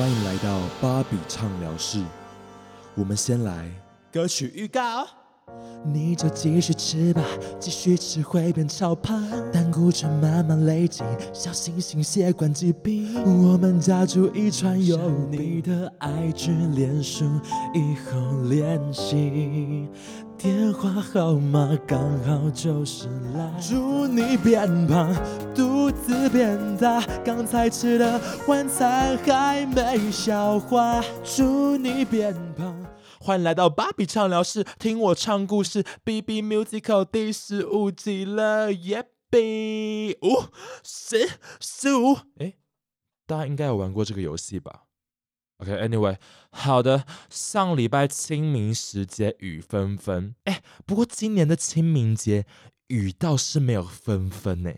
欢迎来到芭比畅聊室。我们先来歌曲预告。你就继续吃吧，继续吃会变超胖，胆固醇慢慢累积，小心心血管疾病。我们家族遗传有你的爱之脸书，以后联系，电话号码刚好就是来。祝你变胖，肚子变大，刚才吃的晚餐还没消化。祝你变胖。欢迎来到芭比畅聊室，听我唱故事。B B Musical 第十五集了，耶比五十十五。哎，大家应该有玩过这个游戏吧？OK，Anyway，好的。上礼拜清明时节雨纷纷，哎，不过今年的清明节雨倒是没有纷纷呢，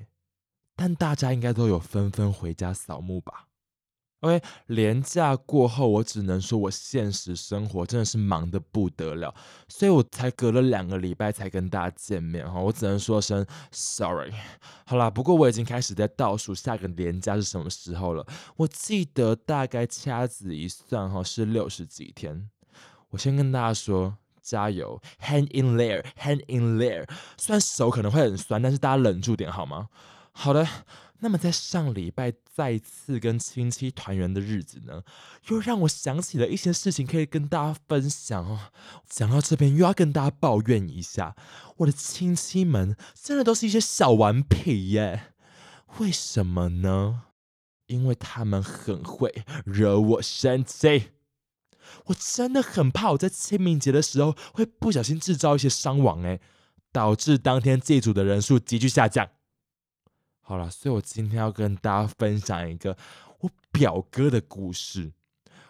但大家应该都有纷纷回家扫墓吧？OK，年假过后，我只能说我现实生活真的是忙得不得了，所以我才隔了两个礼拜才跟大家见面哈，我只能说声 sorry。好啦，不过我已经开始在倒数下个年假是什么时候了，我记得大概掐指一算哈是六十几天。我先跟大家说，加油，hang in there，hang in there。虽然手可能会很酸，但是大家忍住点好吗？好的。那么在上礼拜再次跟亲戚团圆的日子呢，又让我想起了一些事情可以跟大家分享哦。讲到这边又要跟大家抱怨一下，我的亲戚们真的都是一些小顽皮耶。为什么呢？因为他们很会惹我生气。我真的很怕我在清明节的时候会不小心制造一些伤亡诶，导致当天祭祖的人数急剧下降。好了，所以我今天要跟大家分享一个我表哥的故事。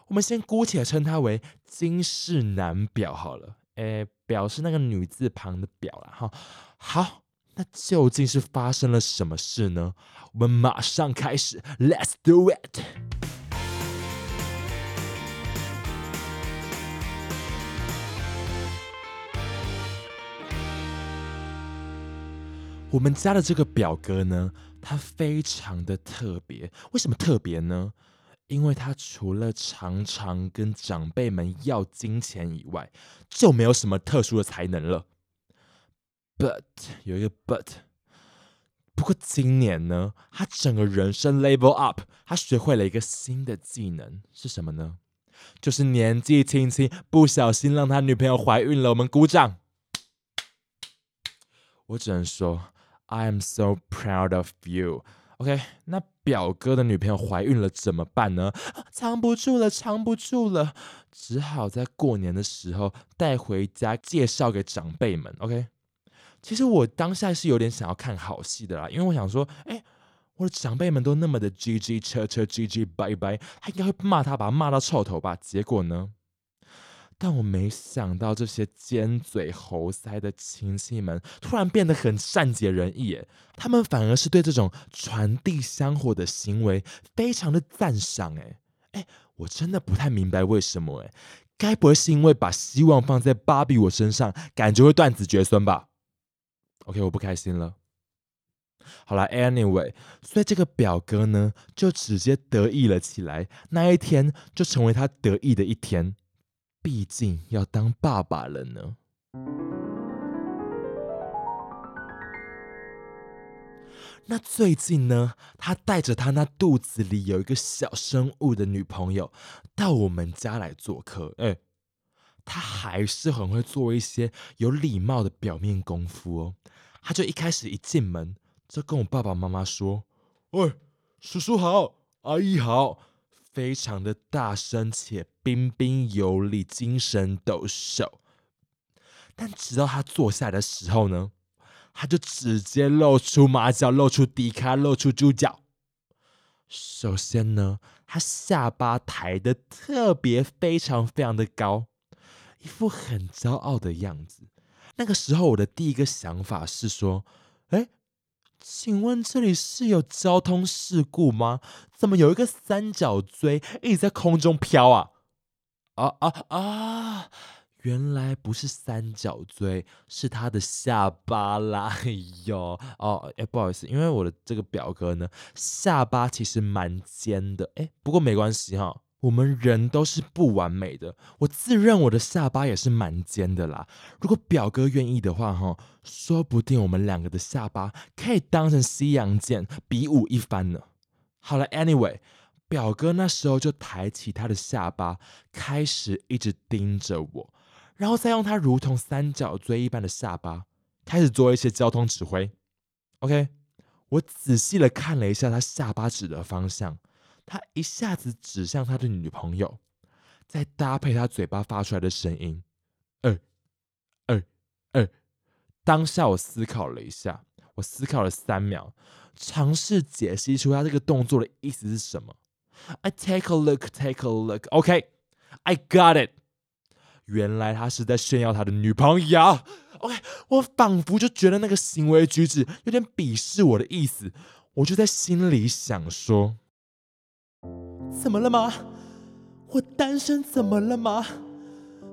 我们先姑且称他为金氏男表好了，诶，表是那个女字旁的表了哈。好，那究竟是发生了什么事呢？我们马上开始，Let's do it。我们家的这个表哥呢，他非常的特别。为什么特别呢？因为他除了常常跟长辈们要金钱以外，就没有什么特殊的才能了。But 有一个 But，不过今年呢，他整个人生 level up，他学会了一个新的技能，是什么呢？就是年纪轻轻不小心让他女朋友怀孕了。我们鼓掌。我只能说。I am so proud of you. OK，那表哥的女朋友怀孕了怎么办呢？藏不住了，藏不住了，只好在过年的时候带回家介绍给长辈们。OK，其实我当下是有点想要看好戏的啦，因为我想说，哎，我的长辈们都那么的 GG 车车 GG 拜拜，他应该会骂他，把他骂到臭头吧？结果呢？但我没想到，这些尖嘴猴腮的亲戚们突然变得很善解人意，耶！他们反而是对这种传递香火的行为非常的赞赏，哎哎，我真的不太明白为什么，哎，该不会是因为把希望放在芭比我身上，感觉会断子绝孙吧？OK，我不开心了。好了，Anyway，所以这个表哥呢，就直接得意了起来，那一天就成为他得意的一天。毕竟要当爸爸了呢。那最近呢，他带着他那肚子里有一个小生物的女朋友到我们家来做客。哎，他还是很会做一些有礼貌的表面功夫哦。他就一开始一进门就跟我爸爸妈妈说：“喂，叔叔好，阿姨好。”非常的大声且彬彬有礼、精神抖擞，但直到他坐下的时候呢，他就直接露出马脚、露出底卡、露出猪脚。首先呢，他下巴抬的特别非常非常的高，一副很骄傲的样子。那个时候，我的第一个想法是说，哎。请问这里是有交通事故吗？怎么有一个三角锥一直在空中飘啊？啊啊啊！原来不是三角锥，是他的下巴啦！哎呦，哦，哎，不好意思，因为我的这个表哥呢，下巴其实蛮尖的，哎，不过没关系哈，我们人都是不完美的，我自认我的下巴也是蛮尖的啦。如果表哥愿意的话，哈，说不定我们两个的下巴可以当成西洋剑，比武一番呢。好了，Anyway，表哥那时候就抬起他的下巴，开始一直盯着我，然后再用他如同三角锥一般的下巴，开始做一些交通指挥。OK，我仔细的看了一下他下巴指的方向。他一下子指向他的女朋友，再搭配他嘴巴发出来的声音，二二二。当下我思考了一下，我思考了三秒，尝试解析出他这个动作的意思是什么。I take a look, take a look. OK, I got it. 原来他是在炫耀他的女朋友。OK，我仿佛就觉得那个行为举止有点鄙视我的意思，我就在心里想说。怎么了吗？我单身怎么了吗？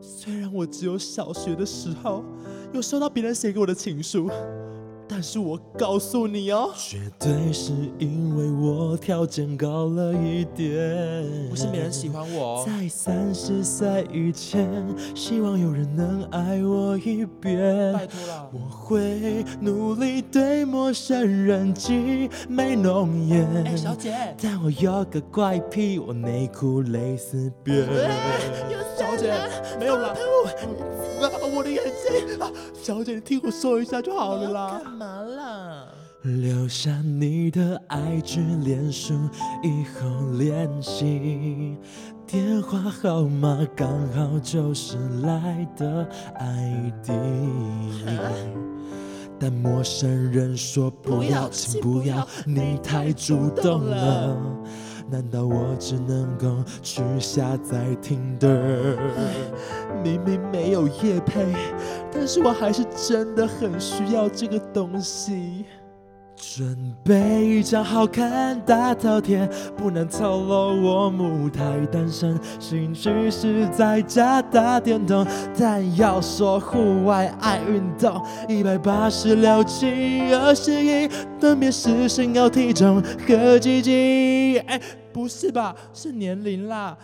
虽然我只有小学的时候有收到别人写给我的情书。但是我告诉你哦，绝对是因为我条件高了一点，不是没人喜欢我。在三十岁以前，希望有人能爱我一遍。拜托了，我会努力对陌生人挤眉弄眼。哎，小姐，但我有个怪癖，我内裤蕾丝边。小姐，没有了。我的眼睛，小姐，你听我说一下就好了啦。干嘛啦？留下你的 IG 脸书，以后联系。电话号码刚好就是来的 ID。但陌生人说不要，请不要，你太主动了。难道我只能够去下载听的？明明没有夜配，但是我还是真的很需要这个东西。准备一张好看大头贴，不能透露我母胎单身，兴趣是在家打电动。但要说户外爱运动，一百八十六七二十一，分别是身高体重和鸡鸡。哎，不是吧？是年龄啦。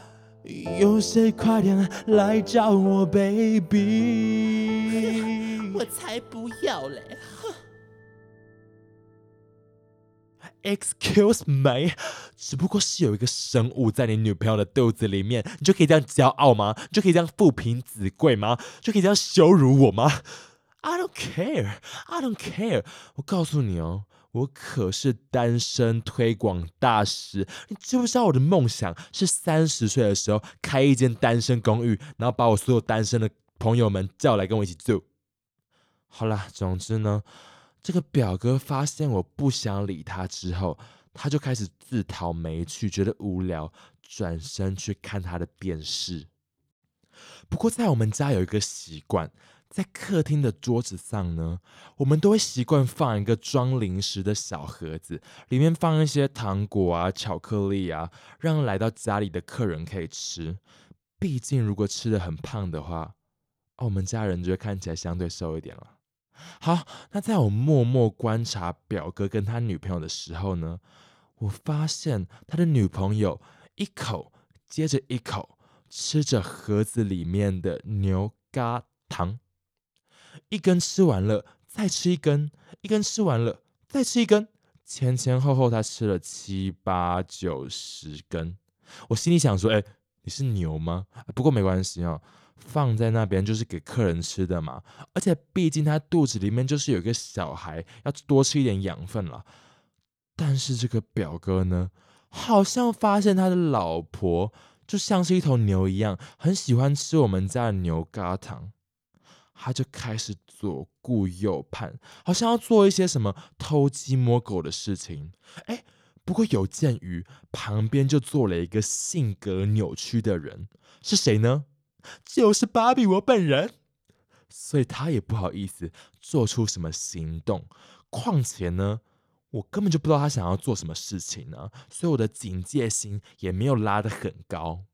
有谁快点来叫我 baby？我才不要嘞！Excuse me，只不过是有一个生物在你女朋友的肚子里面，你就可以这样骄傲吗？你就可以这样父凭子贵吗？就可以这样羞辱我吗？I don't care，I don't care。我告诉你哦，我可是单身推广大使。你知不知道我的梦想是三十岁的时候开一间单身公寓，然后把我所有单身的朋友们叫来跟我一起住？好啦，总之呢。这个表哥发现我不想理他之后，他就开始自讨没趣，觉得无聊，转身去看他的电视。不过在我们家有一个习惯，在客厅的桌子上呢，我们都会习惯放一个装零食的小盒子，里面放一些糖果啊、巧克力啊，让来到家里的客人可以吃。毕竟如果吃的很胖的话，哦我们家人就会看起来相对瘦一点了。好，那在我默默观察表哥跟他女朋友的时候呢，我发现他的女朋友一口接着一口吃着盒子里面的牛轧糖，一根吃完了再吃一根，一根吃完了再吃一根，前前后后他吃了七八九十根。我心里想说，哎，你是牛吗？不过没关系啊。放在那边就是给客人吃的嘛，而且毕竟他肚子里面就是有一个小孩，要多吃一点养分了。但是这个表哥呢，好像发现他的老婆就像是一头牛一样，很喜欢吃我们家的牛轧糖，他就开始左顾右盼，好像要做一些什么偷鸡摸狗的事情。哎，不过有鉴于旁边就坐了一个性格扭曲的人，是谁呢？就是芭比我本人，所以他也不好意思做出什么行动。况且呢，我根本就不知道他想要做什么事情呢，所以我的警戒心也没有拉得很高。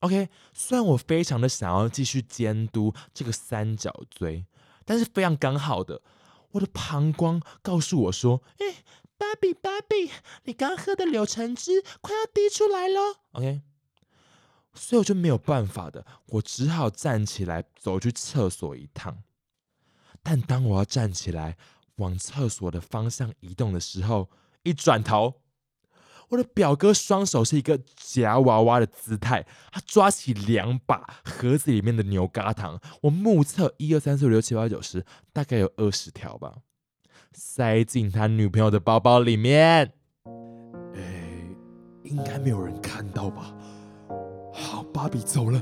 OK，虽然我非常的想要继续监督这个三角锥，但是非常刚好的，我的膀胱告诉我说：“哎，芭比芭比，你刚喝的柳橙汁快要滴出来了。” OK。所以我就没有办法的，我只好站起来走去厕所一趟。但当我要站起来往厕所的方向移动的时候，一转头，我的表哥双手是一个夹娃娃的姿态，他抓起两把盒子里面的牛轧糖，我目测一二三四五六七八九十，大概有二十条吧，塞进他女朋友的包包里面。哎，应该没有人看到吧？好，芭比走了。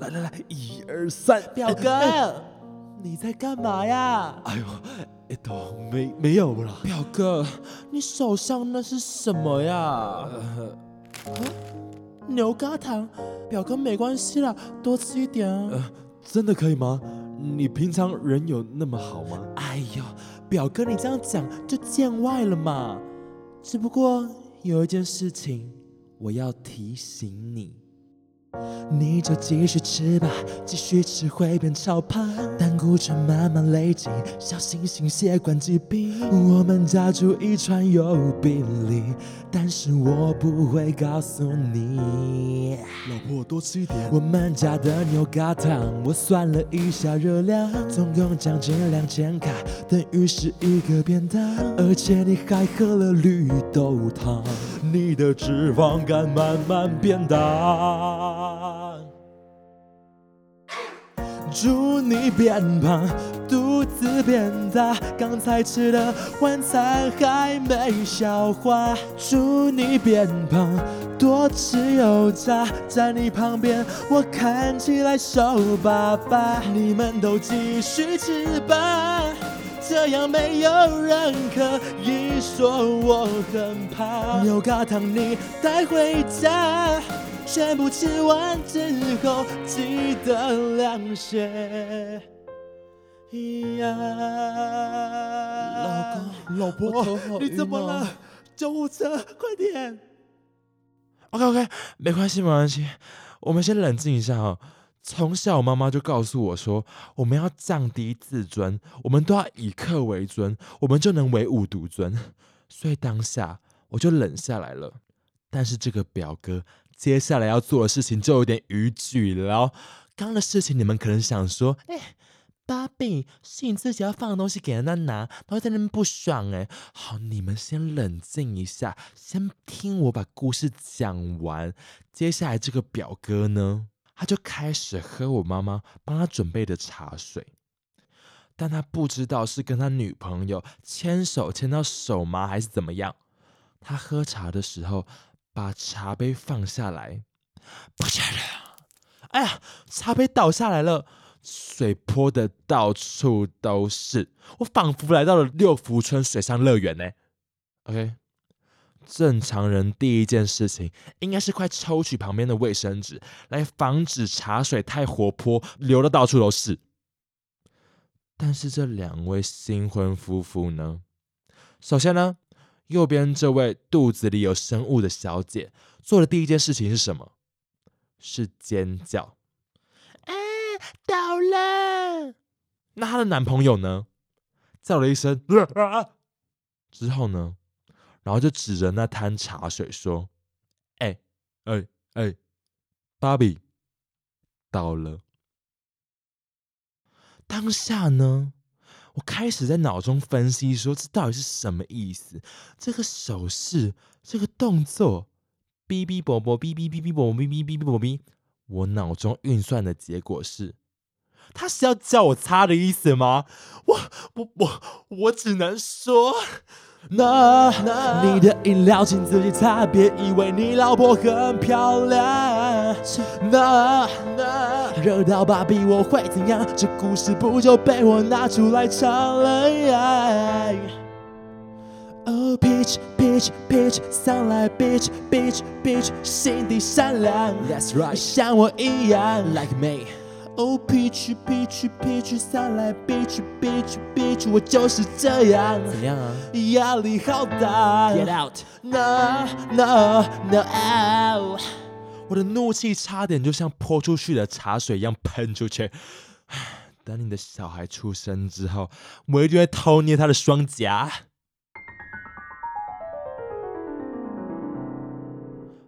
来来来，一二三，表哥，你在干嘛呀？哎呦，哎都没没有了。表哥，你手上那是什么呀？呃，牛轧糖。表哥没关系啦，多吃一点啊。呃，真的可以吗？你平常人有那么好吗？哎呦，表哥你这样讲就见外了嘛。只不过有一件事情我要提醒你。你就继续吃吧，继续吃会变超胖，胆固醇慢慢累积，小心心血管疾病。我们家住一川有病例，但是我不会告诉你。老婆多吃一点。我们家的牛轧糖，我算了一下热量，总共将近两千卡，等于是一个便当。而且你还喝了绿豆汤，你的脂肪肝慢慢变大。祝你变胖，肚子变大，刚才吃的晚餐还没消化。祝你变胖，多吃油炸，在你旁边我看起来瘦巴巴。你们都继续吃吧，这样没有人可以说我很胖。牛轧糖你带回家。全部吃完之后，记得量血压。老公，老婆，你怎么了？救护车，快点！OK OK，没关系没关系，我们先冷静一下哦。从小妈妈就告诉我说，我们要降低自尊，我们都要以客为尊，我们就能唯吾独尊。所以当下我就冷下来了。但是这个表哥。接下来要做的事情就有点逾矩了。刚刚的事情，你们可能想说：“哎，芭比，是你自己要放的东西给人家拿，然后在那边不爽。”哎，好，你们先冷静一下，先听我把故事讲完。接下来这个表哥呢，他就开始喝我妈妈帮他准备的茶水，但他不知道是跟他女朋友牵手牵到手麻还是怎么样。他喝茶的时候。把茶杯放下来，不见了！哎呀，茶杯倒下来了，水泼的到处都是，我仿佛来到了六福村水上乐园呢。OK，正常人第一件事情应该是快抽取旁边的卫生纸，来防止茶水太活泼流的到处都是。但是这两位新婚夫妇呢？首先呢？右边这位肚子里有生物的小姐做的第一件事情是什么？是尖叫！啊，倒了！那她的男朋友呢？叫了一声啊，之后呢？然后就指着那滩茶水说：“哎哎哎，芭比倒了。”当下呢？我开始在脑中分析，说这到底是什么意思？这个手势，这个动作，哔哔啵啵，哔哔哔哔啵哔哔哔哔啵哔。我脑中运算的结果是，他是要叫我擦的意思吗？我我我我只能说。那你的饮料请自己擦，别以为你老婆很漂亮。那那热到芭比我会怎样？这故事不就被我拿出来唱了呀？Oh peach peach peach，上来 bitch bitch bitch，心地善良，That's right，像我一样，Like me。哦，peach peach peach，上来 bitch bitch bitch，我就是这样。怎样啊？压力好大。Get out。No no no。我的怒气差点就像泼出去的茶水一样喷出去。等你的小孩出生之后，我一定会偷捏他的双颊。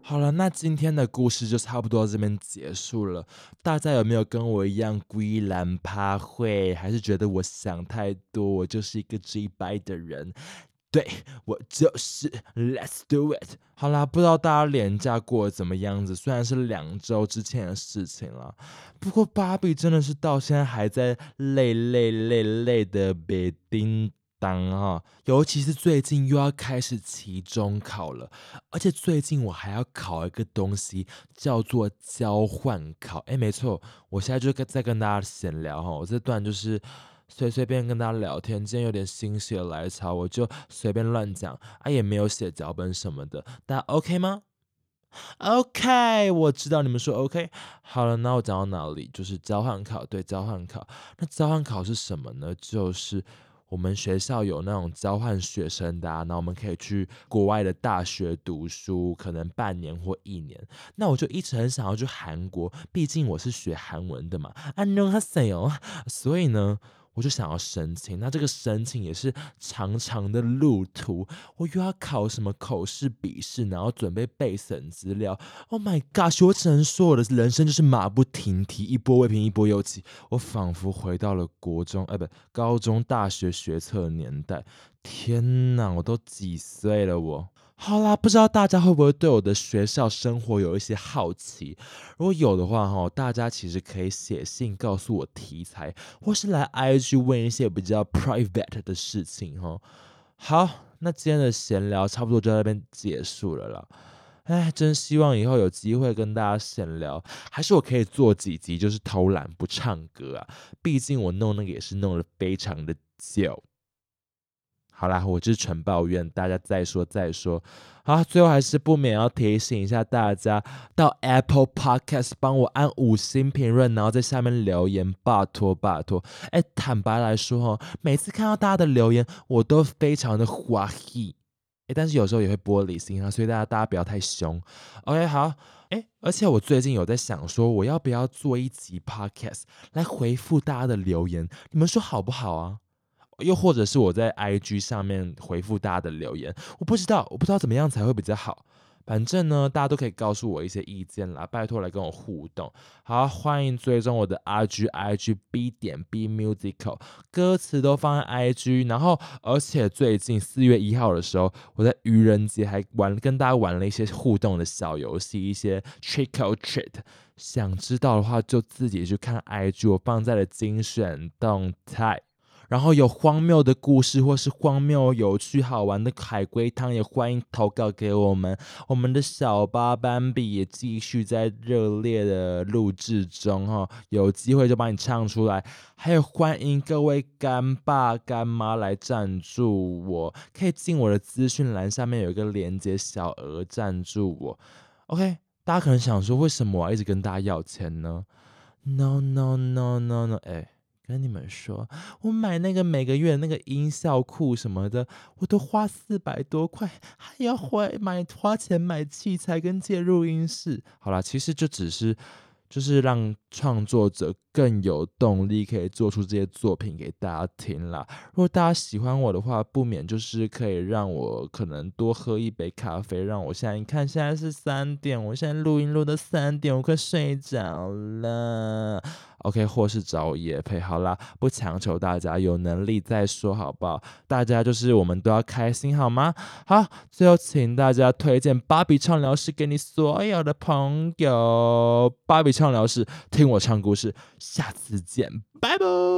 好了，那今天的故事就差不多到这边结束了。大家有没有跟我一样归兰趴会，还是觉得我想太多，我就是一个 G 白的人？对我就是，Let's do it。好啦，不知道大家廉价过得怎么样子？虽然是两周之前的事情了，不过芭比真的是到现在还在累累累累的被叮当哈。尤其是最近又要开始期中考了，而且最近我还要考一个东西，叫做交换考。哎，没错，我现在就跟在跟大家闲聊哈，我这段就是。随随便跟大家聊天，今天有点心血来潮，我就随便乱讲啊，也没有写脚本什么的，大家 OK 吗？OK，我知道你们说 OK。好了，那我讲到哪里？就是交换考，对，交换考。那交换考是什么呢？就是我们学校有那种交换学生的，那我们可以去国外的大学读书，可能半年或一年。那我就一直很想要去韩国，毕竟我是学韩文的嘛。안녕하세 요， 所以呢。我就想要申请，那这个申请也是长长的路途，我又要考什么口试、笔试，然后准备备审资料。Oh my god！我只能说我的人生就是马不停蹄，一波未平一波又起。我仿佛回到了国中，哎，不，高中、大学学测年代。天哪，我都几岁了？我。好啦，不知道大家会不会对我的学校生活有一些好奇？如果有的话，哈，大家其实可以写信告诉我题材，或是来 IG 问一些比较 private 的事情，哈。好，那今天的闲聊差不多就在那边结束了啦。哎，真希望以后有机会跟大家闲聊，还是我可以做几集，就是偷懒不唱歌啊。毕竟我弄那个也是弄了非常的久。好啦，我就是纯抱怨，大家再说再说。好，最后还是不免要提醒一下大家，到 Apple Podcast 帮我按五星评论，然后在下面留言，拜托拜托。哎，坦白来说哈，每次看到大家的留言，我都非常的欢喜。哎，但是有时候也会玻璃心啊，所以大家大家不要太凶。OK，好。哎，而且我最近有在想说，我要不要做一集 Podcast 来回复大家的留言？你们说好不好啊？又或者是我在 IG 上面回复大家的留言，我不知道，我不知道怎么样才会比较好。反正呢，大家都可以告诉我一些意见啦，拜托来跟我互动。好，欢迎追踪我的 IG IG B 点 B Musical，歌词都放在 IG。然后，而且最近四月一号的时候，我在愚人节还玩跟大家玩了一些互动的小游戏，一些 Trick or Treat。想知道的话，就自己去看 IG，我放在了精选动态。然后有荒谬的故事，或是荒谬、有趣、好玩的海龟汤，也欢迎投稿给我们。我们的小巴斑比也继续在热烈的录制中，哈，有机会就帮你唱出来。还有欢迎各位干爸干妈来赞助我，可以进我的资讯栏下面有一个连接，小额赞助我。OK，大家可能想说，为什么我要一直跟大家要钱呢？No No No No No，哎。跟你们说，我买那个每个月那个音效库什么的，我都花四百多块，还要花买花钱买器材跟借录音室。好啦，其实就只是。就是让创作者更有动力，可以做出这些作品给大家听啦。如果大家喜欢我的话，不免就是可以让我可能多喝一杯咖啡，让我现在你看现在是三点，我现在录音录到三点，我快睡着了。OK，或是找我叶配，好啦，不强求大家，有能力再说好不好？大家就是我们都要开心好吗？好，最后请大家推荐芭比畅聊室给你所有的朋友，芭比畅聊室听我唱故事，下次见，拜拜。